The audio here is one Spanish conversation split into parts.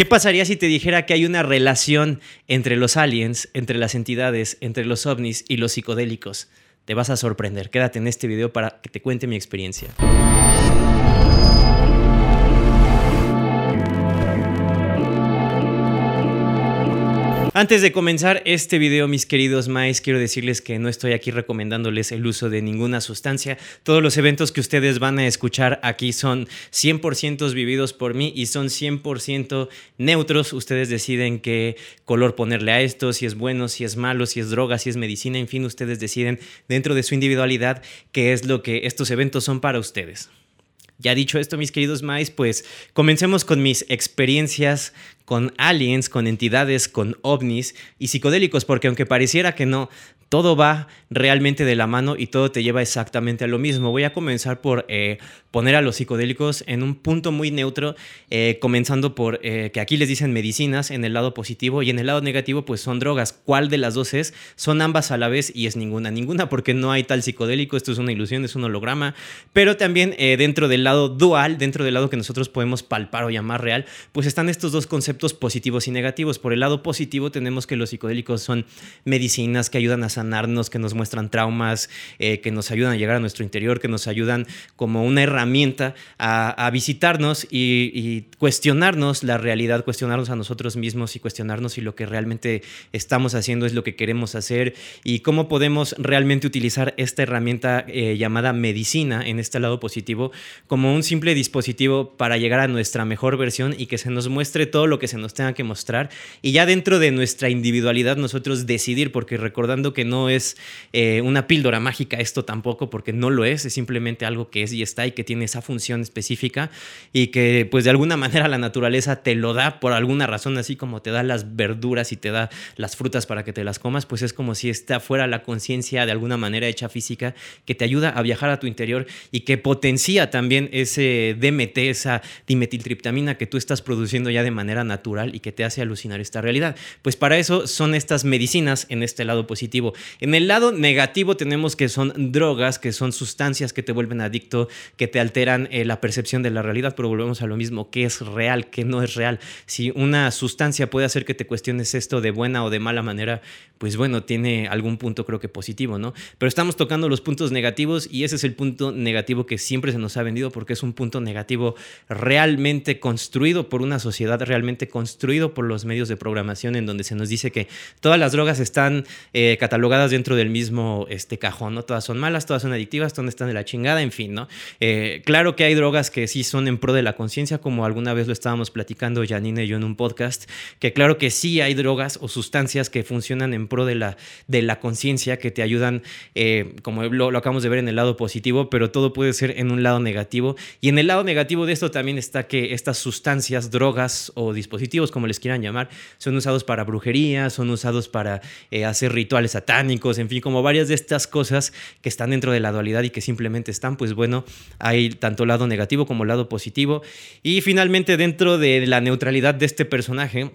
¿Qué pasaría si te dijera que hay una relación entre los aliens, entre las entidades, entre los ovnis y los psicodélicos? Te vas a sorprender. Quédate en este video para que te cuente mi experiencia. Antes de comenzar este video, mis queridos mais, quiero decirles que no estoy aquí recomendándoles el uso de ninguna sustancia. Todos los eventos que ustedes van a escuchar aquí son 100% vividos por mí y son 100% neutros. Ustedes deciden qué color ponerle a esto, si es bueno, si es malo, si es droga, si es medicina, en fin, ustedes deciden dentro de su individualidad qué es lo que estos eventos son para ustedes. Ya dicho esto, mis queridos mais, pues comencemos con mis experiencias con aliens, con entidades, con ovnis y psicodélicos, porque aunque pareciera que no, todo va realmente de la mano y todo te lleva exactamente a lo mismo. Voy a comenzar por eh, poner a los psicodélicos en un punto muy neutro, eh, comenzando por eh, que aquí les dicen medicinas en el lado positivo y en el lado negativo pues son drogas. ¿Cuál de las dos es? Son ambas a la vez y es ninguna. Ninguna porque no hay tal psicodélico, esto es una ilusión, es un holograma, pero también dentro del lado dual, dentro del lado que nosotros podemos palpar o llamar real, pues están estos dos conceptos positivos y negativos. Por el lado positivo tenemos que los psicodélicos son medicinas que ayudan a sanarnos, que nos muestran traumas, eh, que nos ayudan a llegar a nuestro interior, que nos ayudan como una herramienta a, visitarnos y, cuestionarnos la realidad, cuestionarnos a nosotros mismos y cuestionarnos si lo que realmente estamos haciendo es lo que queremos hacer y cómo podemos realmente utilizar esta herramienta eh, llamada medicina en este lado positivo como un simple dispositivo para llegar a nuestra mejor versión y que se nos muestre todo lo que se nos tenga que mostrar y ya dentro de nuestra individualidad nosotros decidir, porque recordando que no es eh, una píldora mágica esto tampoco, porque no lo es, es simplemente algo que es y está y que tiene esa función específica y que pues de alguna manera la naturaleza te lo da por alguna razón, así como te da las verduras y te da las frutas para que te las comas, pues es como si está fuera la conciencia de alguna manera hecha física que te ayuda a viajar a tu interior y que potencia también ese DMT, esa dimetiltriptamina que tú estás produciendo ya de manera natural y que te hace alucinar esta realidad. Pues para eso son estas medicinas en este lado positivo. En el lado negativo tenemos que son drogas, que son sustancias que te vuelven adicto, que te alteran eh, la percepción de la realidad, pero volvemos a lo mismo, qué es real, qué no es real. Si una sustancia puede hacer que te cuestiones esto de buena o de mala manera, pues bueno, tiene algún punto creo que positivo, ¿no? Pero estamos tocando los puntos negativos y ese es el punto negativo que siempre se nos ha vendido porque es un punto negativo realmente construido por una sociedad, realmente construido por los medios de programación en donde se nos dice que todas las drogas están eh, catalogadas dentro del mismo este, cajón, ¿no? Todas son malas, todas son adictivas, todas están de la chingada, en fin, ¿no? Eh, claro que hay drogas que sí son en pro de la conciencia, como alguna vez lo estábamos platicando Janine y yo en un podcast, que claro que sí hay drogas o sustancias que funcionan en pro de la, de la conciencia, que te ayudan, eh, como lo, acabamos de ver en el lado positivo, pero todo puede ser en un lado negativo. Y en el lado negativo de esto también está que estas sustancias, drogas o dispositivos, como les quieran llamar, son usados para brujería, son usados para eh, hacer rituales satánicos, en fin, como varias de estas cosas que están dentro de la dualidad y que simplemente están, pues bueno, hay tanto lado negativo como lado positivo. Y finalmente dentro de la neutralidad de este personaje,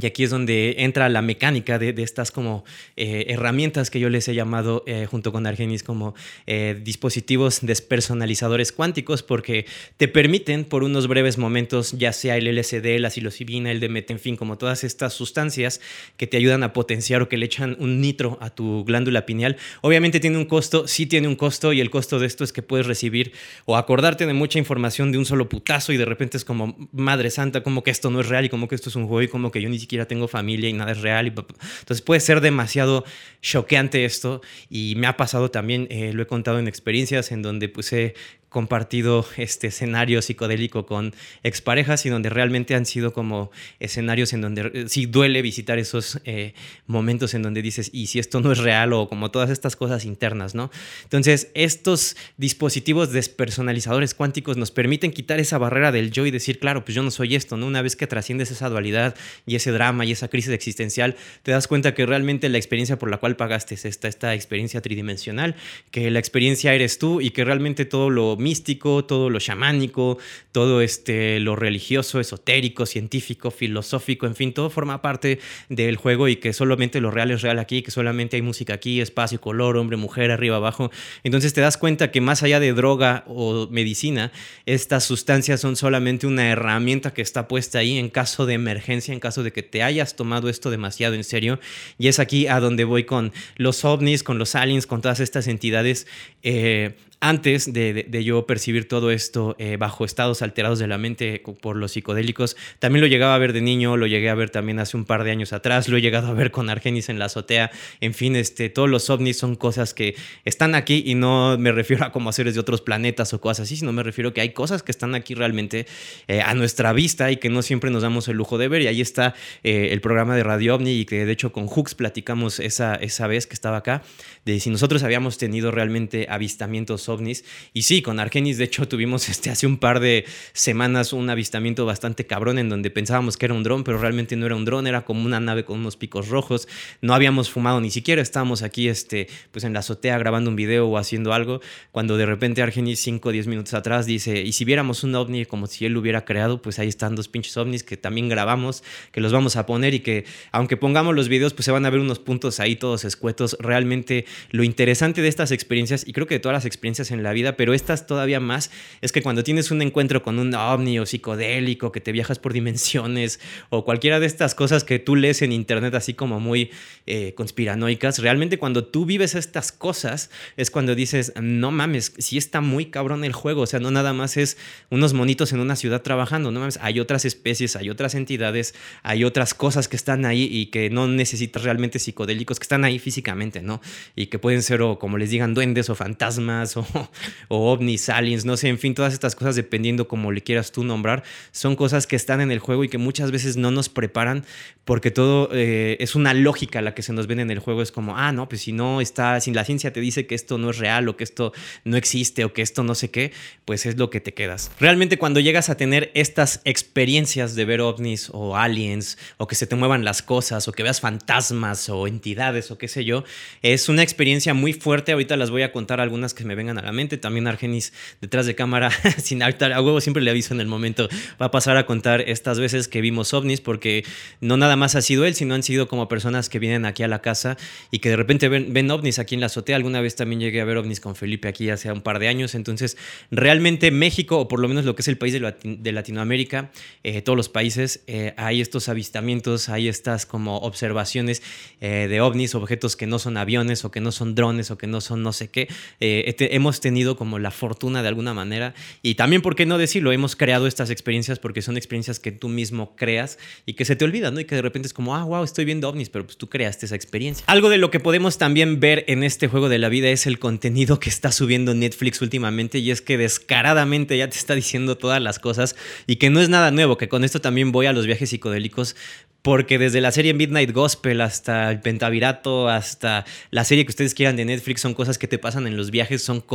y aquí es donde entra la mecánica de, estas como eh, herramientas que yo les he llamado eh, junto con Argenis como eh, dispositivos despersonalizadores cuánticos porque te permiten por unos breves momentos, ya sea el LSD, la psilocibina, el DMT, en fin, como todas estas sustancias que te ayudan a potenciar o que le echan un nitro a tu glándula pineal. Obviamente tiene un costo, sí tiene un costo y el costo de esto es que puedes recibir o acordarte de mucha información de un solo putazo y de repente es como, madre santa, como que esto no es real y como que esto es un juego y como que yo ni siquiera tengo familia y nada es real. Entonces puede ser demasiado choqueante esto y me ha pasado también, eh, lo he contado en experiencias en donde pues he compartido este escenario psicodélico con exparejas y donde realmente han sido como escenarios en donde eh, sí duele visitar esos eh, momentos en donde dices, y si esto no es real o como todas estas cosas internas, ¿no? Entonces, estos dispositivos despersonalizadores cuánticos nos permiten quitar esa barrera del yo y decir, claro, pues yo no soy esto, ¿no? Una vez que trasciendes esa dualidad y ese drama y esa crisis existencial, te das cuenta que realmente la experiencia por la cual pagaste es esta, esta experiencia tridimensional, que la experiencia eres tú y que realmente todo lo místico, todo lo chamánico, todo este, lo religioso, esotérico, científico, filosófico, en fin, todo forma parte del juego y que solamente lo real es real aquí, que solamente hay música aquí, espacio, color, hombre, mujer, arriba, abajo. Entonces te das cuenta que más allá de droga o medicina, estas sustancias son solamente una herramienta que está puesta ahí en caso de emergencia, en caso de que te hayas tomado esto demasiado en serio. Y es aquí a donde voy con los ovnis, con los aliens, con todas estas entidades. Eh, antes de, yo percibir todo esto eh, bajo estados alterados de la mente por los psicodélicos, también lo llegaba a ver de niño, lo llegué a ver también hace un par de años atrás, lo he llegado a ver con Argenis en la azotea, en fin, este, todos los ovnis son cosas que están aquí y no me refiero a como seres de otros planetas o cosas así, sino me refiero que hay cosas que están aquí realmente eh, a nuestra vista y que no siempre nos damos el lujo de ver. Y ahí está eh, el programa de Radio OVNI y que de hecho con Hooks platicamos esa, esa vez que estaba acá, de si nosotros habíamos tenido realmente avistamientos ovnis. Y sí, con Argenis, de hecho, tuvimos este, hace un par de semanas un avistamiento bastante cabrón en donde pensábamos que era un dron, pero realmente no era un dron, era como una nave con unos picos rojos. No habíamos fumado ni siquiera, estábamos aquí este, pues en la azotea grabando un video o haciendo algo, cuando de repente Argenis, 5 o 10 minutos atrás, dice, y si viéramos un ovni como si él lo hubiera creado, pues ahí están dos pinches ovnis que también grabamos, que los vamos a poner y que aunque pongamos los videos, pues se van a ver unos puntos ahí todos escuetos. Realmente lo interesante de estas experiencias, y creo que de todas las experiencias en la vida, pero estas todavía más, es que cuando tienes un encuentro con un ovni o psicodélico, que te viajas por dimensiones, o cualquiera de estas cosas que tú lees en internet así como muy eh, conspiranoicas, realmente cuando tú vives estas cosas es cuando dices, no mames, sí está muy cabrón el juego, o sea, no nada más es unos monitos en una ciudad trabajando, no mames, hay otras especies, hay otras entidades, hay otras cosas que están ahí y que no necesitas realmente psicodélicos, que están ahí físicamente, ¿no? Y que pueden ser o como les digan duendes o fantasmas o, o ovnis, aliens, no sé, en fin, todas estas cosas dependiendo como le quieras tú nombrar, son cosas que están en el juego y que muchas veces no nos preparan porque todo eh, es una lógica la que se nos ven en el juego, es como, ah, no, pues si no está, si la ciencia te dice que esto no es real o que esto no existe o que esto no sé qué, pues es lo que te quedas. Realmente cuando llegas a tener estas experiencias de ver ovnis o aliens o que se te muevan las cosas o que veas fantasmas o entidades o qué sé yo, es una experiencia muy fuerte. Ahorita las voy a contar algunas que me vengan a la mente. También Argenis detrás de cámara, sin altar, a huevo siempre le aviso en el momento, va a pasar a contar estas veces que vimos ovnis, porque no nada más ha sido él, sino han sido como personas que vienen aquí a la casa y que de repente ven, ovnis aquí en la azotea. Alguna vez también llegué a ver ovnis con Felipe aquí hace un par de años. Entonces, realmente México, o por lo menos lo que es el país de, Latinoamérica, eh, todos los países, eh, hay estos avistamientos, hay estas como observaciones eh, de ovnis, objetos que no son aviones o que no son drones o que no son no sé qué. Hemos tenido como la fortuna de alguna manera y también, ¿por qué no decirlo? Hemos creado estas experiencias porque son experiencias que tú mismo creas y que se te olvidan, ¿no? Y que de repente es como, ah, wow, estoy viendo ovnis, pero pues tú creaste esa experiencia. Algo de lo que podemos también ver en este juego de la vida es el contenido que está subiendo Netflix últimamente y es que descaradamente ya te está diciendo todas las cosas y que no es nada nuevo, que con esto también voy a los viajes psicodélicos porque desde la serie Midnight Gospel hasta el Pentavirato, hasta la serie que ustedes quieran de Netflix, son cosas que te pasan en los viajes, son cosas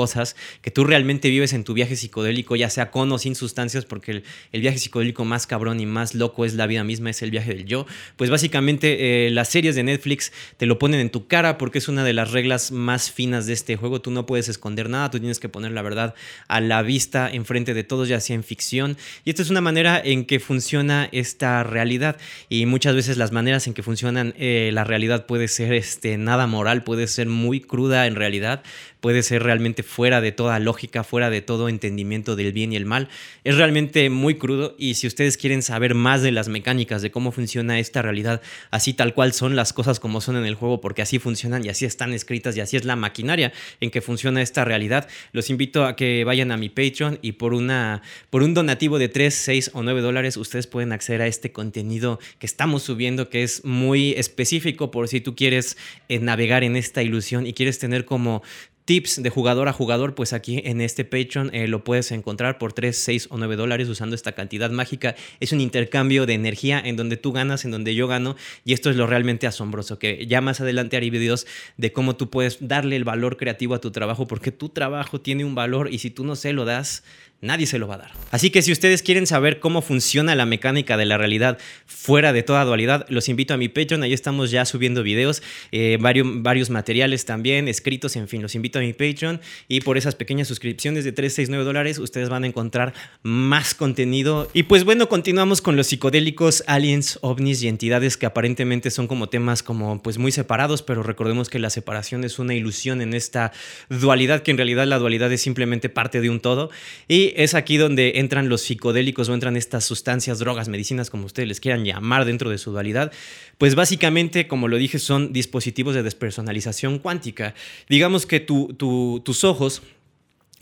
que tú realmente vives en tu viaje psicodélico, ya sea con o sin sustancias, porque el, viaje psicodélico más cabrón y más loco es la vida misma, es el viaje del yo. Pues básicamente eh, las series de Netflix te lo ponen en tu cara porque es una de las reglas más finas de este juego. Tú no puedes esconder nada, tú tienes que poner la verdad a la vista enfrente de todos, ya sea en ficción. Y esta es una manera en que funciona esta realidad. Y muchas veces las maneras en que funcionan eh, la realidad puede ser este, nada moral, puede ser muy cruda en realidad, puede ser realmente fuera de toda lógica, fuera de todo entendimiento del bien y el mal. Es realmente muy crudo y si ustedes quieren saber más de las mecánicas, de cómo funciona esta realidad, así tal cual son las cosas como son en el juego, porque así funcionan y así están escritas y así es la maquinaria en que funciona esta realidad, los invito a que vayan a mi Patreon y por, una, por un donativo de 3, 6 o 9 dólares ustedes pueden acceder a este contenido que estamos subiendo que es muy específico por si tú quieres eh, navegar en esta ilusión y quieres tener como tips de jugador a jugador, pues aquí en este Patreon eh, lo puedes encontrar por 3, 6 o 9 dólares usando esta cantidad mágica. Es un intercambio de energía en donde tú ganas, en donde yo gano y esto es lo realmente asombroso, que ya más adelante haré videos de cómo tú puedes darle el valor creativo a tu trabajo porque tu trabajo tiene un valor y si tú no se lo das, Nadie se lo va a dar. Así que si ustedes quieren saber cómo funciona la mecánica de la realidad fuera de toda dualidad, los invito a mi Patreon. Ahí estamos ya subiendo videos, eh, varios, varios materiales también, escritos, en fin. Los invito a mi Patreon y por esas pequeñas suscripciones de 369 dólares ustedes van a encontrar más contenido. Y pues bueno, continuamos con los psicodélicos, aliens, ovnis y entidades que aparentemente son como temas como pues muy separados, pero recordemos que la separación es una ilusión en esta dualidad, que en realidad la dualidad es simplemente parte de un todo. Y es aquí donde entran los psicodélicos o entran estas sustancias, drogas, medicinas, como ustedes les quieran llamar dentro de su dualidad. Pues básicamente, como lo dije, son dispositivos de despersonalización cuántica. Digamos que tus ojos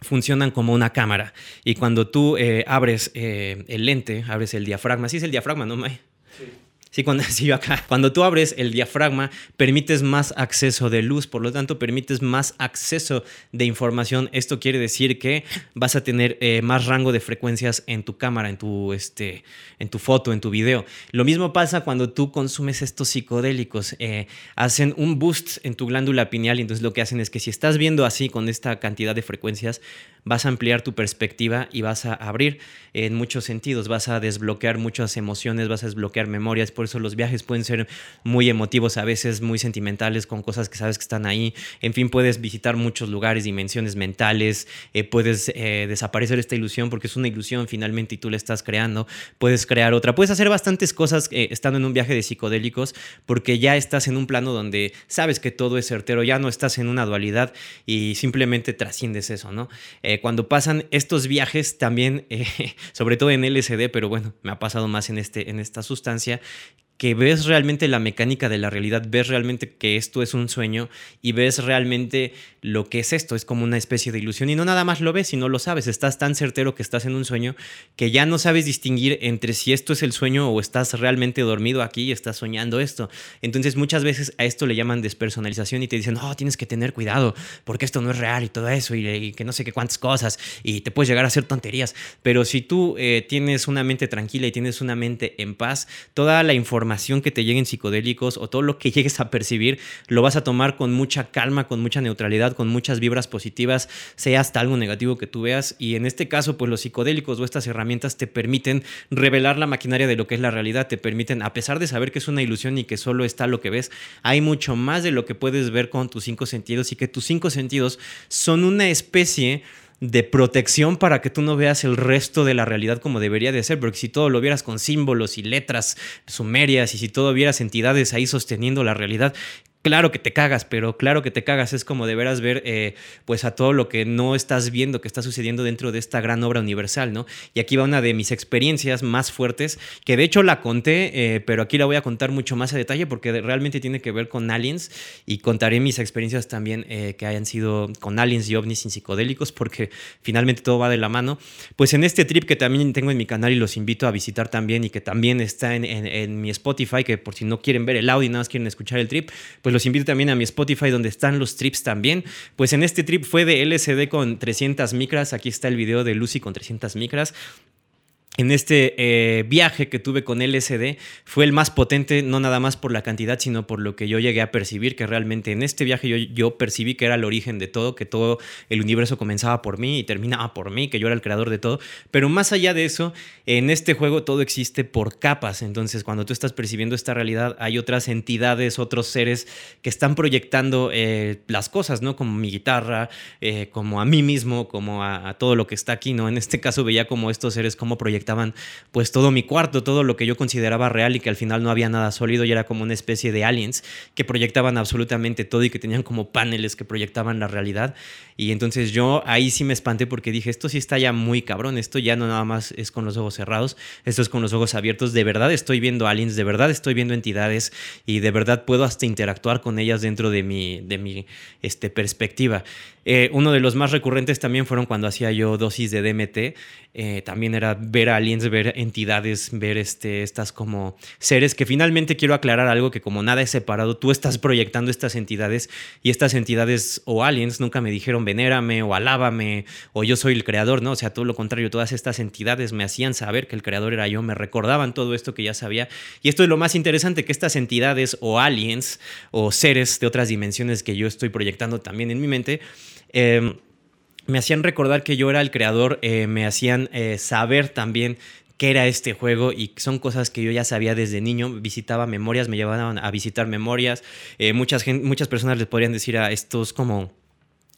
funcionan como una cámara y cuando tú eh, abres eh, el lente, abres el diafragma, así es el diafragma, ¿no, May? Sí. Cuando tú abres el diafragma, permites más acceso de luz, por lo tanto, permites más acceso de información. Esto quiere decir que vas a tener eh, más rango de frecuencias en tu cámara, en tu, este, en tu foto, en tu video. Lo mismo pasa cuando tú consumes estos psicodélicos. Eh, hacen un boost en tu glándula pineal y entonces lo que hacen es que si estás viendo así con esta cantidad de frecuencias, vas a ampliar tu perspectiva y vas a abrir en muchos sentidos, vas a desbloquear muchas emociones, vas a desbloquear memorias por eso los viajes pueden ser muy emotivos, a veces muy sentimentales, con cosas que sabes que están ahí. En fin, puedes visitar muchos lugares, dimensiones mentales, eh, puedes eh, desaparecer esta ilusión porque es una ilusión finalmente y tú la estás creando. Puedes crear otra. Puedes hacer bastantes cosas eh, estando en un viaje de psicodélicos porque ya estás en un plano donde sabes que todo es certero, ya no estás en una dualidad y simplemente trasciendes eso, ¿no? Cuando pasan estos viajes también, sobre todo en LSD, pero bueno, me ha pasado más en, este, en esta sustancia, que ves realmente la mecánica de la realidad, ves realmente que esto es un sueño y ves realmente lo que es esto, es como una especie de ilusión y no nada más lo ves, sino lo sabes, estás tan certero que estás en un sueño que ya no sabes distinguir entre si esto es el sueño o estás realmente dormido aquí y estás soñando esto. Entonces muchas veces a esto le llaman despersonalización y te dicen, oh, tienes que tener cuidado porque esto no es real y todo eso y, que no sé qué cuántas cosas y te puedes llegar a hacer tonterías, pero si tú eh, tienes una mente tranquila y tienes una mente en paz, toda la información que te lleguen psicodélicos o todo lo que llegues a percibir, lo vas a tomar con mucha calma, con mucha neutralidad, con muchas vibras positivas, sea hasta algo negativo que tú veas. Y en este caso, pues los psicodélicos o estas herramientas te permiten revelar la maquinaria de lo que es la realidad, te permiten, a pesar de saber que es una ilusión y que solo está lo que ves, hay mucho más de lo que puedes ver con tus cinco sentidos y que tus cinco sentidos son una especie de protección para que tú no veas el resto de la realidad como debería de ser, porque si todo lo vieras con símbolos y letras sumerias y si todo vieras entidades ahí sosteniendo la realidad, claro que te cagas, pero claro que te cagas es como de veras ver eh, pues a todo lo que no estás viendo que está sucediendo dentro de esta gran obra universal, ¿no? Y aquí va una de mis experiencias más fuertes, que de hecho la conté, eh, pero aquí la voy a contar mucho más a detalle porque realmente tiene que ver con aliens y contaré mis experiencias también eh, que hayan sido con aliens y ovnis sin psicodélicos porque finalmente todo va de la mano. Pues en este trip que también tengo en mi canal y los invito a visitar también y que también está en, en mi Spotify, que por si no quieren ver el audio y nada más quieren escuchar el trip, pues los invito también a mi Spotify donde están los trips también. Pues en este trip fue de LCD con 300 micras. Aquí está el video de Lucy con 300 micras en este eh, viaje que tuve con LSD fue el más potente, no nada más por la cantidad, sino por lo que yo llegué a percibir, que realmente en este viaje yo, yo, percibí que era el origen de todo, que todo el universo comenzaba por mí y terminaba por mí, que yo era el creador de todo. Pero más allá de eso, en este juego todo existe por capas. Entonces, cuando tú estás percibiendo esta realidad, hay otras entidades, otros seres que están proyectando eh, las cosas, ¿no? Como mi guitarra, eh, como a mí mismo, como a, todo lo que está aquí, ¿no? En este caso veía como estos seres, como proyectan estaban pues todo mi cuarto, todo lo que yo consideraba real y que al final no había nada sólido y era como una especie de aliens que proyectaban absolutamente todo y que tenían como paneles que proyectaban la realidad. Y entonces yo ahí sí me espanté porque dije, esto sí está ya muy cabrón, esto ya no nada más es con los ojos cerrados, esto es con los ojos abiertos, de verdad estoy viendo aliens, de verdad estoy viendo entidades y de verdad puedo hasta interactuar con ellas dentro de mi, de mi este, perspectiva. Eh, uno de los más recurrentes también fueron cuando hacía yo dosis de DMT. Eh, también era ver aliens, ver entidades, ver este, estas como seres que finalmente quiero aclarar algo que como nada es separado, tú estás proyectando estas entidades y estas entidades o aliens nunca me dijeron venérame o alábame o yo soy el creador, ¿no? O sea, todo lo contrario, todas estas entidades me hacían saber que el creador era yo, me recordaban todo esto que ya sabía. Y esto es lo más interesante, que estas entidades o aliens o seres de otras dimensiones que yo estoy proyectando también en mi mente, Em, me hacían recordar que yo era el creador, eh, me hacían eh, saber también qué era este juego y son cosas que yo ya sabía desde niño. Visitaba memorias, me llevaban a visitar memorias. Eh, muchas, muchas personas les podrían decir a estos como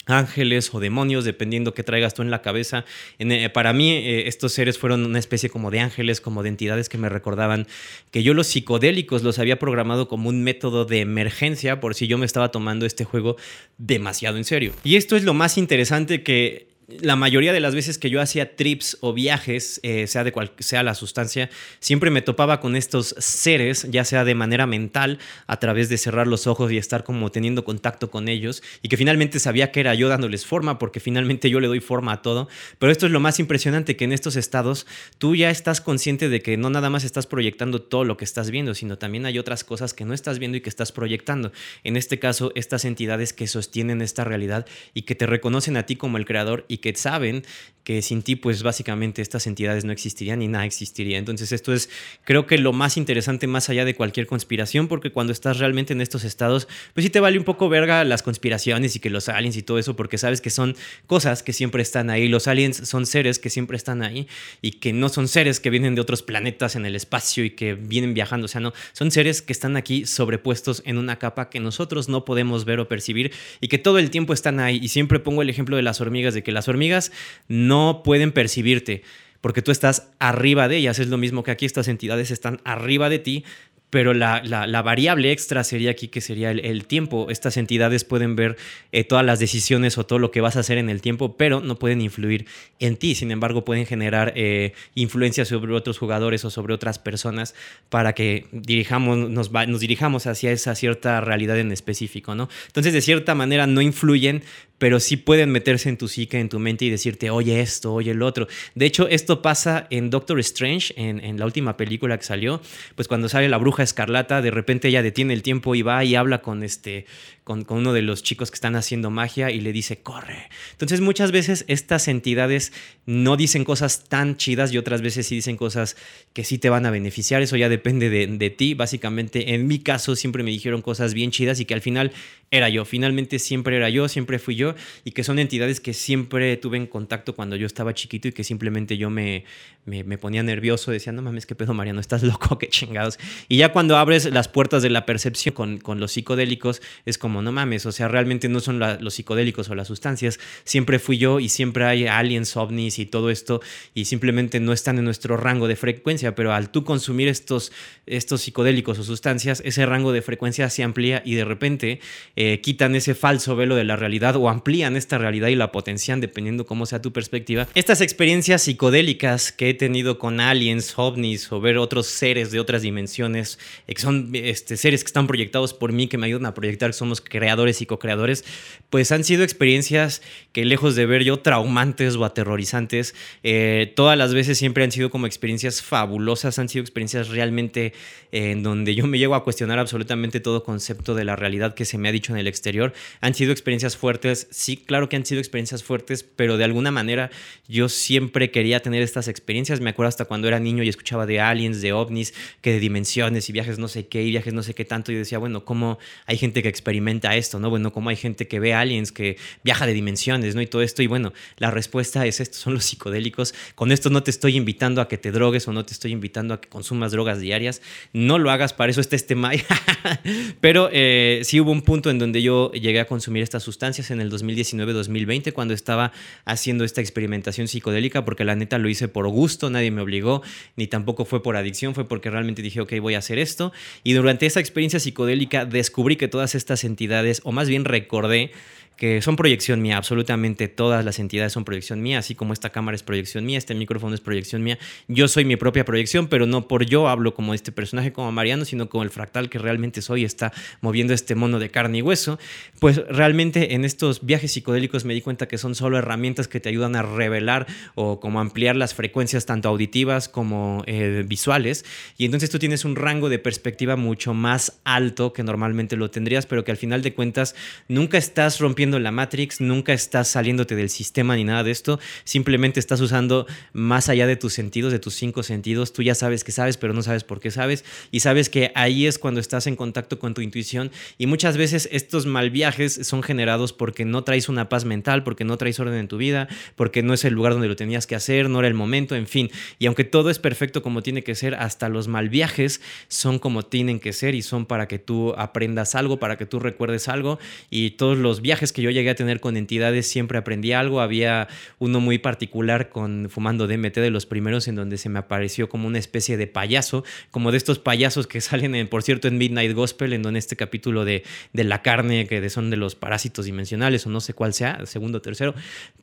ángeles o demonios, dependiendo que traigas tú en la cabeza. Eh, para mí, eh, estos seres fueron una especie como de ángeles, como de entidades que me recordaban que yo los psicodélicos los había programado como un método de emergencia por si yo me estaba tomando este juego demasiado en serio. Y esto es lo más interesante que la mayoría de las veces que yo hacía trips o viajes, eh, sea de cual sea la sustancia, siempre me topaba con estos seres, ya sea de manera mental, a través de cerrar los ojos y estar como teniendo contacto con ellos, y que finalmente sabía que era yo dándoles forma, porque finalmente yo le doy forma a todo. Pero esto es lo más impresionante, que en estos estados tú ya estás consciente de que no nada más estás proyectando todo lo que estás viendo, sino también hay otras cosas que no estás viendo y que estás proyectando. En este caso, estas entidades que sostienen esta realidad y que te reconocen a ti como el creador y que saben que sin ti pues básicamente estas entidades no existirían y nada existiría. Entonces esto es creo que lo más interesante más allá de cualquier conspiración porque cuando estás realmente en estos estados pues sí te vale un poco verga las conspiraciones y que los aliens y todo eso porque sabes que son cosas que siempre están ahí. Los aliens son seres que siempre están ahí y que no son seres que vienen de otros planetas en el espacio y que vienen viajando. O sea, no, son seres que están aquí sobrepuestos en una capa que nosotros no podemos ver o percibir y que todo el tiempo están ahí. Y siempre pongo el ejemplo de las hormigas, de que las hormigas no pueden percibirte porque tú estás arriba de ellas. Es lo mismo que aquí estas entidades están arriba de ti, pero la, variable extra sería aquí que sería el, tiempo. Estas entidades pueden ver eh, todas las decisiones o todo lo que vas a hacer en el tiempo, pero no pueden influir en ti. Sin embargo, pueden generar eh, influencia sobre otros jugadores o sobre otras personas para que nos, nos dirijamos hacia esa cierta realidad en específico. ¿no? Entonces, de cierta manera, no influyen, pero sí pueden meterse en tu psique, en tu mente y decirte, oye esto, oye el otro. De hecho, esto pasa en Doctor Strange, en, la última película que salió, pues cuando sale la bruja escarlata, de repente ella detiene el tiempo y va y habla con, este, con, uno de los chicos que están haciendo magia y le dice, corre. Entonces muchas veces estas entidades no dicen cosas tan chidas y otras veces sí dicen cosas que sí te van a beneficiar. Eso ya depende de, de ti. Básicamente, en mi caso siempre me dijeron cosas bien chidas y que al final era yo. Finalmente siempre era yo, siempre fui yo y que son entidades que siempre tuve en contacto cuando yo estaba chiquito y que simplemente yo me, me, ponía nervioso, decía, no mames, qué pedo, Mariano, estás loco, qué chingados. Y ya cuando abres las puertas de la percepción con, con los psicodélicos, es como, no mames, o sea, realmente no son los psicodélicos o las sustancias, siempre fui yo y siempre hay aliens, ovnis y todo esto, y simplemente no están en nuestro rango de frecuencia, pero al tú consumir estos, estos psicodélicos o sustancias, ese rango de frecuencia se amplía y de repente eh, quitan ese falso velo de la realidad o amplían esta realidad y la potencian dependiendo cómo sea tu perspectiva. Estas experiencias psicodélicas que he tenido con aliens, ovnis o ver otros seres de otras dimensiones, eh, que son este, seres que están proyectados por mí, que me ayudan a proyectar, que somos creadores y co-creadores, pues han sido experiencias que lejos de ver yo traumantes o aterrorizantes, eh, todas las veces siempre han sido como experiencias fabulosas, han sido experiencias realmente en donde yo me llego a cuestionar absolutamente todo concepto de la realidad que se me ha dicho en el exterior. Han sido experiencias fuertes, sí, claro que han sido experiencias fuertes, pero de alguna manera yo siempre quería tener estas experiencias. Me acuerdo hasta cuando era niño y escuchaba de aliens, de ovnis, que de dimensiones y viajes no sé qué, y viajes no sé qué tanto. Y decía, bueno, ¿cómo hay gente que experimenta esto? ¿no? Bueno, ¿cómo hay gente que ve aliens, que viaja de dimensiones, ¿no? Y todo esto. Y bueno, la respuesta es esto, son los psicodélicos. Con esto no te estoy invitando a que te drogues o no te estoy invitando a que consumas drogas diarias. No lo hagas, para eso está este Maya. pero eh, sí hubo un punto en donde yo llegué a consumir estas sustancias en el 2019-2020 cuando estaba haciendo esta experimentación psicodélica porque la neta lo hice por gusto, nadie me obligó, ni tampoco fue por adicción, fue porque realmente dije, ok, voy a hacer esto. Y durante esa experiencia psicodélica descubrí que todas estas entidades, o más bien recordé, que son proyección mía, absolutamente todas las entidades son proyección mía, así como esta cámara es proyección mía, este micrófono es proyección mía. Yo soy mi propia proyección, pero no por yo hablo como este personaje, como Mariano, sino como el fractal que realmente soy, está moviendo este mono de carne y hueso. Pues realmente en estos viajes psicodélicos me di cuenta que son solo herramientas que te ayudan a revelar o como ampliar las frecuencias tanto auditivas como eh, visuales. Y entonces tú tienes un rango de perspectiva mucho más alto que normalmente lo tendrías, pero que al final de cuentas nunca estás rompiendo la Matrix, nunca estás saliéndote del sistema ni nada de esto, simplemente estás usando más allá de tus sentidos, de tus cinco sentidos, tú ya sabes que sabes, pero no sabes por qué sabes, y sabes que ahí es cuando estás en contacto con tu intuición, y muchas veces estos mal viajes son generados porque no traes una paz mental, porque no traes orden en tu vida, porque no es el lugar donde lo tenías que hacer, no era el momento, en fin, y aunque todo es perfecto como tiene que ser, hasta los mal viajes son como tienen que ser y son para que tú aprendas algo, para que tú recuerdes algo, y todos los viajes que yo llegué a tener con entidades siempre aprendí algo, había uno muy particular con Fumando DMT de los primeros en donde se me apareció como una especie de payaso, como de estos payasos que salen, en, por cierto, en Midnight Gospel, en donde este capítulo de, de la carne, que son de los parásitos dimensionales o no sé cuál sea, segundo tercero,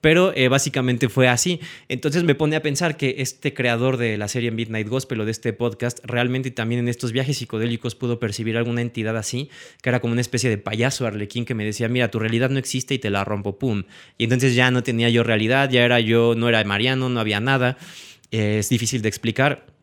pero eh, básicamente fue así. Entonces me pone a pensar que este creador de la serie Midnight Gospel o de este podcast, realmente también en estos viajes psicodélicos pudo percibir alguna entidad así, que era como una especie de payaso arlequín que me decía, mira, tu realidad no existe y te la rompo, pum. Y entonces ya no tenía yo realidad, ya era yo, no era Mariano, no había nada. Eh, es difícil de explicar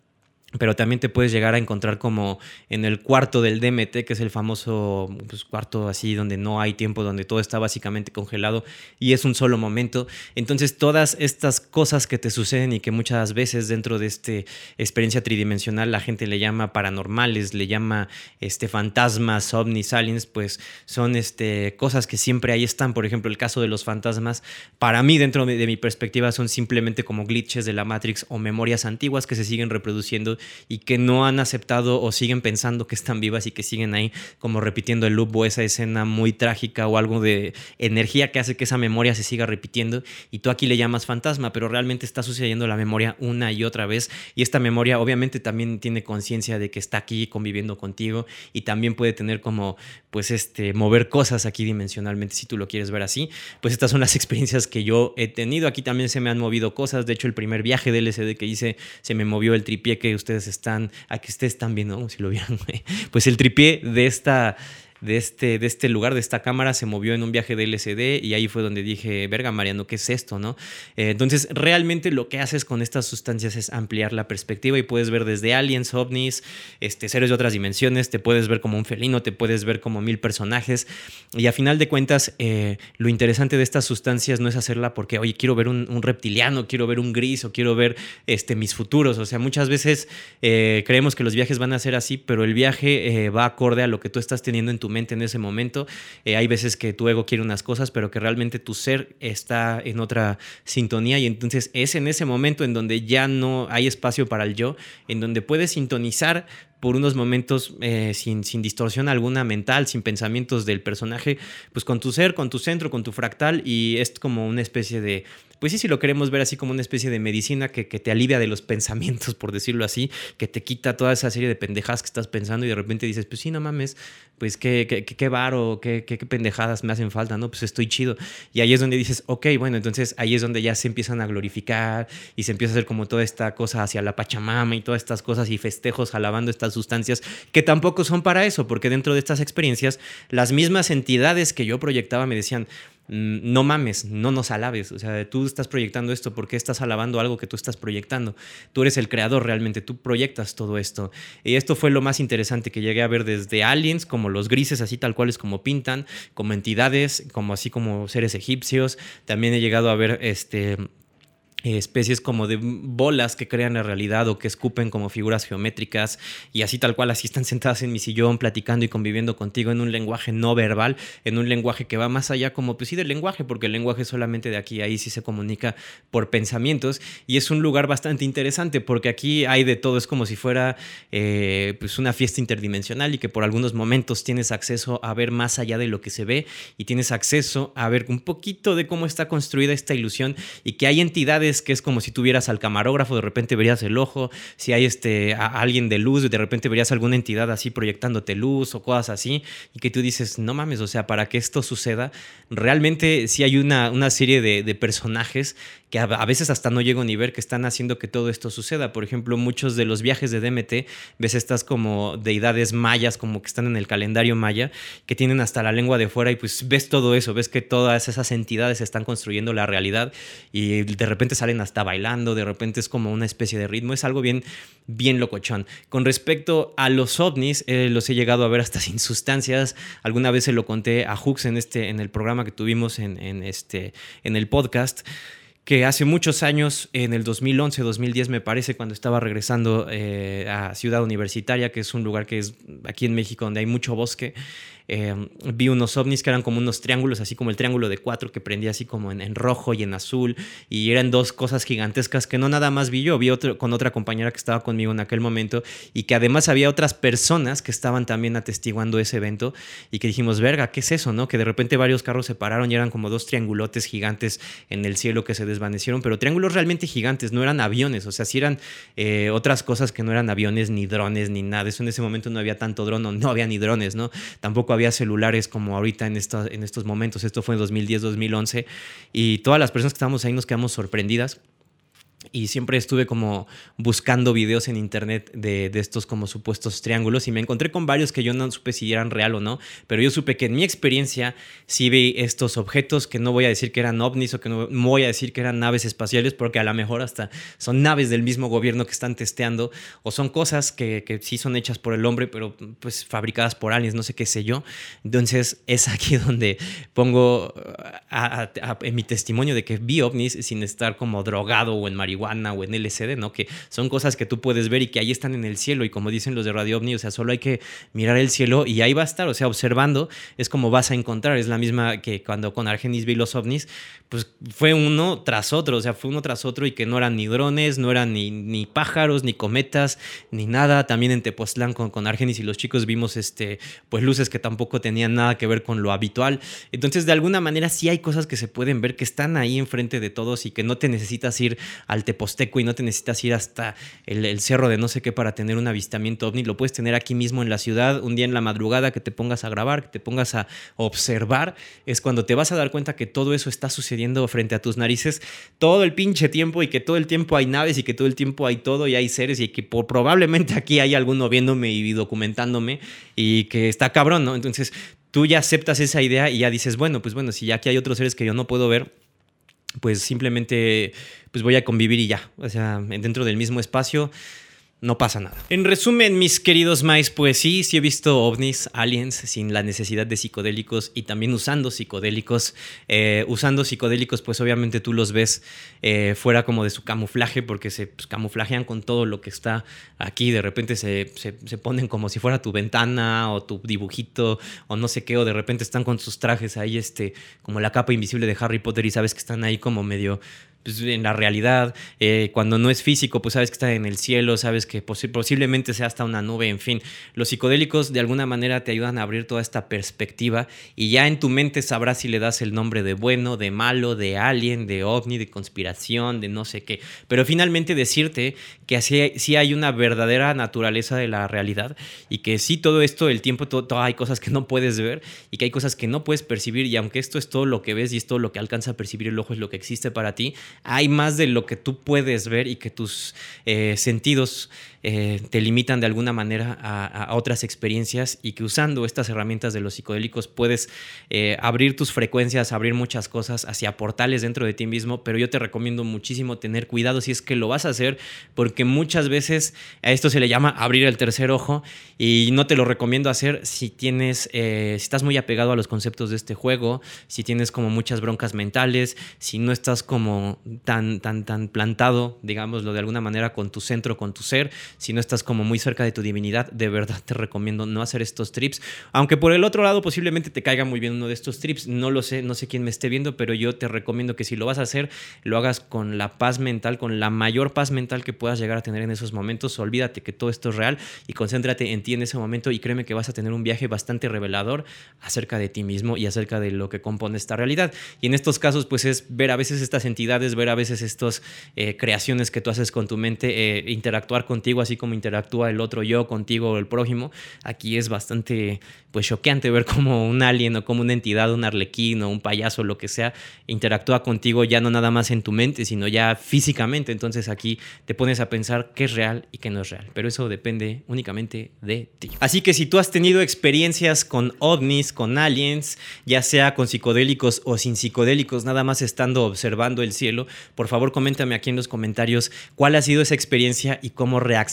pero también te puedes llegar a encontrar como en el cuarto del DMT, que es el famoso pues, cuarto así donde no hay tiempo, donde todo está básicamente congelado y es un solo momento. Entonces todas estas cosas que te suceden y que muchas veces dentro de esta experiencia tridimensional la gente le llama paranormales, le llama este, fantasmas, ovnis, aliens, pues son este, cosas que siempre ahí están. Por ejemplo, el caso de los fantasmas, para mí dentro de mi perspectiva son simplemente como glitches de la Matrix o memorias antiguas que se siguen reproduciendo y que no han aceptado o siguen pensando que están vivas y que siguen ahí como repitiendo el loop o esa escena muy trágica o algo de energía que hace que esa memoria se siga repitiendo. Y tú aquí le llamas fantasma, pero realmente está sucediendo la memoria una y otra vez. Y esta memoria obviamente también tiene conciencia de que está aquí conviviendo contigo y también puede tener como pues este mover cosas aquí dimensionalmente si tú lo quieres ver así, pues estas son las experiencias que yo he tenido, aquí también se me han movido cosas, de hecho el primer viaje de LSD que hice se me movió el tripié que ustedes están, aquí ustedes están viendo, si lo vieron, pues el tripié de esta de este, de este lugar, de esta cámara, se movió en un viaje de LSD y ahí fue donde dije, verga, Mariano, ¿qué es esto? ¿no? Eh, entonces, realmente lo que haces con estas sustancias es ampliar la perspectiva y puedes ver desde aliens, ovnis, este, seres de otras dimensiones, te puedes ver como un felino, te puedes ver como mil personajes y a final de cuentas, eh, lo interesante de estas sustancias no es hacerla porque, oye, quiero ver un, reptiliano, quiero ver un gris o quiero ver este, mis futuros. O sea, muchas veces eh, creemos que los viajes van a ser así, pero el viaje va acorde a lo que tú estás teniendo en tu en ese momento. Eh, hay veces que tu ego quiere unas cosas, pero que realmente tu ser está en otra sintonía y entonces es en ese momento en donde ya no hay espacio para el yo, en donde puedes sintonizar por unos momentos eh, sin, sin, distorsión alguna mental, sin pensamientos del personaje, pues con tu ser, con tu centro, con tu fractal y es como una especie de pues sí, si lo queremos ver así como una especie de medicina que, te alivia de los pensamientos, por decirlo así, que te quita toda esa serie de pendejadas que estás pensando y de repente dices, pues sí, no mames, pues qué, qué, qué, varo, qué, qué, pendejadas me hacen falta, ¿no? Pues estoy chido. Y ahí es donde dices, ok, bueno, entonces ahí es donde ya se empiezan a glorificar y se empieza a hacer como toda esta cosa hacia la Pachamama y todas estas cosas y festejos alabando estas sustancias que tampoco son para eso, porque dentro de estas experiencias, las mismas entidades que yo proyectaba me decían, no mames, no nos alabes. O sea, tú estás proyectando esto porque estás alabando algo que tú estás proyectando. Tú eres el creador realmente, tú proyectas todo esto. Y esto fue lo más interesante que llegué a ver desde aliens, como los grises, así tal cuales como pintan, como entidades, como así como seres egipcios. También he llegado a ver este especies como de bolas que crean la realidad o que escupen como figuras geométricas y así tal cual, así están sentadas en mi sillón platicando y conviviendo contigo en un lenguaje no verbal, en un lenguaje que va más allá como pues sí del lenguaje, porque el lenguaje solamente de aquí ahí sí se comunica por pensamientos y es un lugar bastante interesante porque aquí hay de todo, es como si fuera eh, pues una fiesta interdimensional y que por algunos momentos tienes acceso a ver más allá de lo que se ve y tienes acceso a ver un poquito de cómo está construida esta ilusión y que hay entidades que es como si tuvieras al camarógrafo, de repente verías el ojo, si hay este, alguien de luz, de repente verías alguna entidad así proyectándote luz o cosas así, y que tú dices, no mames, o sea, para que esto suceda, realmente sí hay una, una serie de personajes que a, veces hasta no llego ni ver que están haciendo que todo esto suceda. Por ejemplo, muchos de los viajes de DMT, ves estas como deidades mayas, como que están en el calendario maya, que tienen hasta la lengua de fuera y pues ves todo eso, ves que todas esas entidades están construyendo la realidad y de repente salen hasta bailando, de repente es como una especie de ritmo, es algo bien, bien locochón. Con respecto a los ovnis, eh, los he llegado a ver hasta sin sustancias, alguna vez se lo conté a Hooks en, este, en el programa que tuvimos en este, en el podcast que hace muchos años, en el 2011, 2010 me parece, cuando estaba regresando eh, a Ciudad Universitaria, que es un lugar que es aquí en México donde hay mucho bosque, Em, vi unos ovnis que eran como unos triángulos, así como el triángulo de cuatro que prendía así como en, rojo y en azul, y eran dos cosas gigantescas que no nada más vi yo, vi con otra compañera que estaba conmigo en aquel momento, y que además había otras personas que estaban también atestiguando ese evento, y que dijimos, verga, ¿qué es eso? no Que de repente varios carros se pararon y eran como dos triangulotes gigantes en el cielo que se desvanecieron, pero triángulos realmente gigantes, no eran aviones, o sea, sí eran eh, otras cosas que no eran aviones, ni drones, ni nada, eso en ese momento no había tanto dron, no había ni drones, ¿no? Tampoco había celulares como ahorita en, en estos momentos. Esto fue en 2010, 2011. Y todas las personas que estábamos ahí nos quedamos sorprendidas y siempre estuve como buscando videos en internet de, estos como supuestos triángulos y me encontré con varios que yo no supe si eran real o no, pero yo supe que en mi experiencia sí vi estos objetos que no voy a decir que eran ovnis o que no voy a decir que eran naves espaciales porque a lo mejor hasta son naves del mismo gobierno que están testeando o son cosas que, que sí son hechas por el hombre pero pues fabricadas por aliens, no sé qué sé yo. Entonces es aquí donde pongo en mi testimonio de que vi ovnis sin estar como drogado o en marihuana o en LCD, ¿no? Que son cosas que tú puedes ver y que ahí están en el cielo y como dicen los de Radio OVNI, o sea, solo hay que mirar el cielo y ahí va a estar, o sea, observando es como vas a encontrar, es la misma que cuando con Argenis vi los ovnis, pues fue uno tras otro, o sea, fue uno tras otro y que no eran ni drones, no eran ni, ni pájaros, ni cometas, ni nada. También en Tepoztlán con, con Argenis y los chicos vimos este, pues luces que tampoco tenían nada que ver con lo habitual. Entonces, de alguna manera sí hay cosas que se pueden ver que están ahí enfrente de todos y que no te necesitas ir al Teposteco y no te necesitas ir hasta el, cerro de no sé qué para tener un avistamiento ovni. Lo puedes tener aquí mismo en la ciudad, un día en la madrugada que te pongas a grabar, que te pongas a observar. Es cuando te vas a dar cuenta que todo eso está sucediendo frente a tus narices todo el pinche tiempo y que todo el tiempo hay naves y que todo el tiempo hay todo y hay seres y que probablemente aquí hay alguno viéndome y documentándome y que está cabrón, ¿no? Entonces tú ya aceptas esa idea y ya dices, bueno, pues bueno, si ya aquí hay otros seres que yo no puedo ver, pues simplemente pues voy a convivir y ya, o sea, dentro del mismo espacio no pasa nada. En resumen, mis queridos mais, pues sí, sí he visto ovnis, aliens, sin la necesidad de psicodélicos y también usando psicodélicos. Eh, usando psicodélicos, pues obviamente tú los ves eh, fuera como de su camuflaje, porque se pues, camuflajean con todo lo que está aquí. De repente se, se, ponen como si fuera tu ventana o tu dibujito o no sé qué, o de repente están con sus trajes ahí, este, como la capa invisible de Harry Potter y sabes que están ahí como medio pues, en la realidad. Eh, cuando no es físico, pues sabes que está en el cielo, sabes que posiblemente sea hasta una nube, en fin. Los psicodélicos de alguna manera te ayudan a abrir toda esta perspectiva y ya en tu mente sabrás si le das el nombre de bueno, de malo, de alien, de ovni, de conspiración, de no sé qué. Pero finalmente decirte que así sí hay una verdadera naturaleza de la realidad y que sí todo esto, el tiempo, todo, hay cosas que no puedes ver y que hay cosas que no puedes percibir y aunque esto es todo lo que ves y es todo lo que alcanza a percibir el ojo, es lo que existe para ti, hay más de lo que tú puedes ver y que tus eh, sentidos eh, te limitan de alguna manera a, otras experiencias y que usando estas herramientas de los psicodélicos puedes eh, abrir tus frecuencias, abrir muchas cosas hacia portales dentro de ti mismo, pero yo te recomiendo muchísimo tener cuidado si es que lo vas a hacer, porque muchas veces a esto se le llama abrir el tercer ojo y no te lo recomiendo hacer si tienes, eh, si estás muy apegado a los conceptos de este juego, si tienes como muchas broncas mentales, si no estás como tan, tan, tan plantado, digámoslo de alguna manera, con tu centro, con tu ser, si no estás como muy cerca de tu divinidad, de verdad te recomiendo no hacer estos trips. Aunque por el otro lado posiblemente te caiga muy bien uno de estos trips, no lo sé, no sé quién me esté viendo, pero yo te recomiendo que si lo vas a hacer, lo hagas con la paz mental, con la mayor paz mental que puedas llegar a tener en esos momentos. Olvídate que todo esto es real y concéntrate en ti en ese momento y créeme que vas a tener un viaje bastante revelador acerca de ti mismo y acerca de lo que compone esta realidad. Y en estos casos pues es ver a veces estas entidades, ver a veces estas eh, creaciones que tú haces con tu mente, eh, interactuar contigo así como interactúa el otro yo contigo o el prójimo, aquí es bastante pues choqueante ver como un alien o como una entidad, un arlequín o un payaso, lo que sea, interactúa contigo ya no nada más en tu mente, sino ya físicamente. Entonces aquí te pones a pensar qué es real y qué no es real. Pero eso depende únicamente de ti. Así que si tú has tenido experiencias con ovnis, con aliens, ya sea con psicodélicos o sin psicodélicos, nada más estando observando el cielo, por favor coméntame aquí en los comentarios cuál ha sido esa experiencia y cómo reaccionaste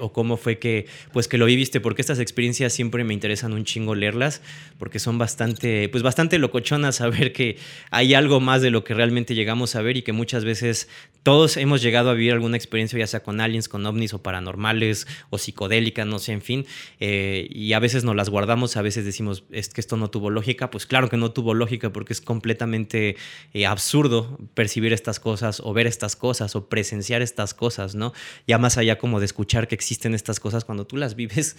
o cómo fue que pues que lo viviste, porque estas experiencias siempre me interesan un chingo leerlas, porque son bastante pues bastante locochonas saber que hay algo más de lo que realmente llegamos a ver y que muchas veces todos hemos llegado a vivir alguna experiencia, ya sea con aliens, con ovnis o paranormales o psicodélicas, no sé, en fin, eh, y a veces nos las guardamos, a veces decimos es que esto no tuvo lógica, pues claro que no tuvo lógica porque es completamente eh, absurdo percibir estas cosas o ver estas cosas o presenciar estas cosas, ¿no? Ya más allá como de escuchar que existen estas cosas cuando tú las vives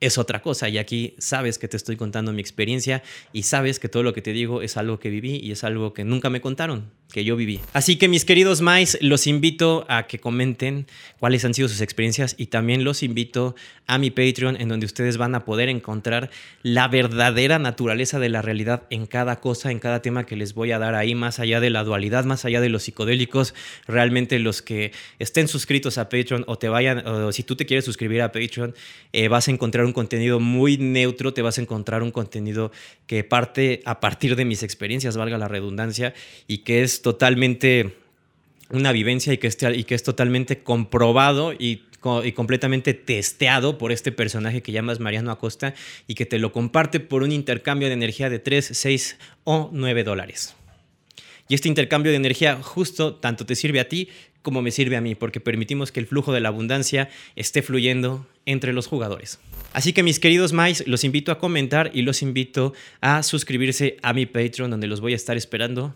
es otra cosa. Y aquí sabes que te estoy contando mi experiencia y sabes que todo lo que te digo es algo que viví y es algo que nunca me contaron, que yo viví. Así que mis queridos Mais, los invito a que comenten cuáles han sido sus experiencias y también los invito a mi Patreon en donde ustedes van a poder encontrar la verdadera naturaleza de la realidad en cada cosa, en cada tema que les voy a dar ahí, más allá de la dualidad, más allá de los psicodélicos, realmente los que estén suscritos a Patreon o te vayan, o si tú te quieres suscribir a Patreon, eh, vas a encontrar un contenido muy neutro, te vas a encontrar un contenido que parte a partir de mis experiencias, valga la redundancia, y que es totalmente una vivencia y que, es totalmente comprobado y, y, completamente testeado por este personaje que llamas Mariano Acosta y que te lo comparte por un intercambio de energía de 3, 6 o 9 dólares. Y este intercambio de energía justo tanto te sirve a ti como me sirve a mí, porque permitimos que el flujo de la abundancia esté fluyendo entre los jugadores. Así que mis queridos Mais, los invito a comentar y los invito a suscribirse a mi Patreon, donde los voy a estar esperando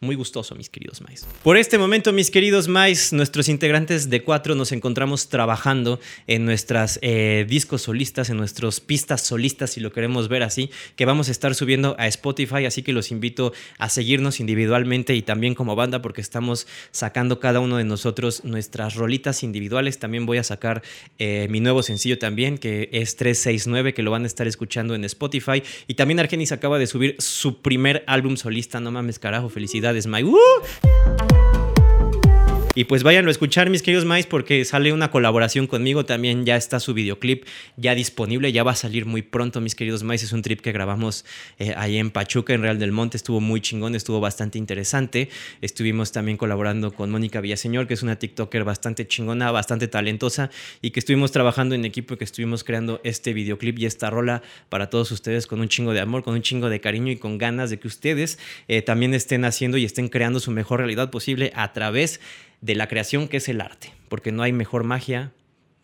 muy gustoso, mis queridos Mais. Por este momento, mis queridos Mais, nuestros integrantes de cuatro nos encontramos trabajando en nuestras eh, discos solistas, en nuestras pistas solistas, si lo queremos ver así, que vamos a estar subiendo a Spotify, así que los invito a seguirnos individualmente y también como banda, porque estamos sacando cada uno de nosotros nuestras rolitas individuales. También voy a sacar eh, mi nuevo sencillo también, que es 369, que lo van a estar escuchando en Spotify. Y también Argenis acaba de subir su primer álbum solista, no mames carajo, felicidades es my Y pues váyanlo a escuchar, mis queridos Mais, porque sale una colaboración conmigo. También ya está su videoclip ya disponible. Ya va a salir muy pronto, mis queridos Mais. Es un trip que grabamos eh, ahí en Pachuca, en Real del Monte. Estuvo muy chingón, estuvo bastante interesante. Estuvimos también colaborando con Mónica Villaseñor, que es una TikToker bastante chingona, bastante talentosa. Y que estuvimos trabajando en equipo y que estuvimos creando este videoclip y esta rola para todos ustedes con un chingo de amor, con un chingo de cariño y con ganas de que ustedes eh, también estén haciendo y estén creando su mejor realidad posible a través de la creación que es el arte, porque no hay mejor magia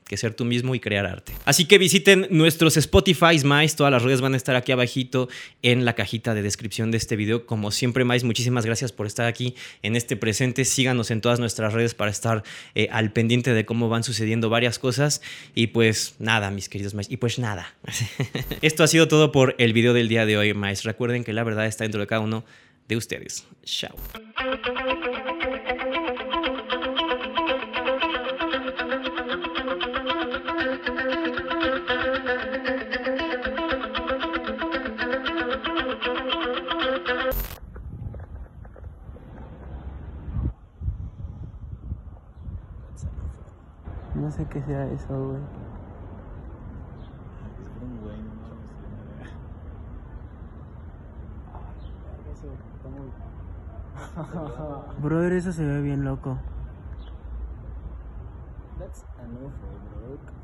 que ser tú mismo y crear arte. Así que visiten nuestros Spotify más, todas las redes van a estar aquí abajito en la cajita de descripción de este video. Como siempre, más, muchísimas gracias por estar aquí en este presente. Síganos en todas nuestras redes para estar eh, al pendiente de cómo van sucediendo varias cosas. Y pues nada, mis queridos más. Y pues nada. Esto ha sido todo por el video del día de hoy, más. Recuerden que la verdad está dentro de cada uno de ustedes. Chao. Sea eso, güey. Es un güey, no mames. Brother, eso se ve bien loco. That's bro.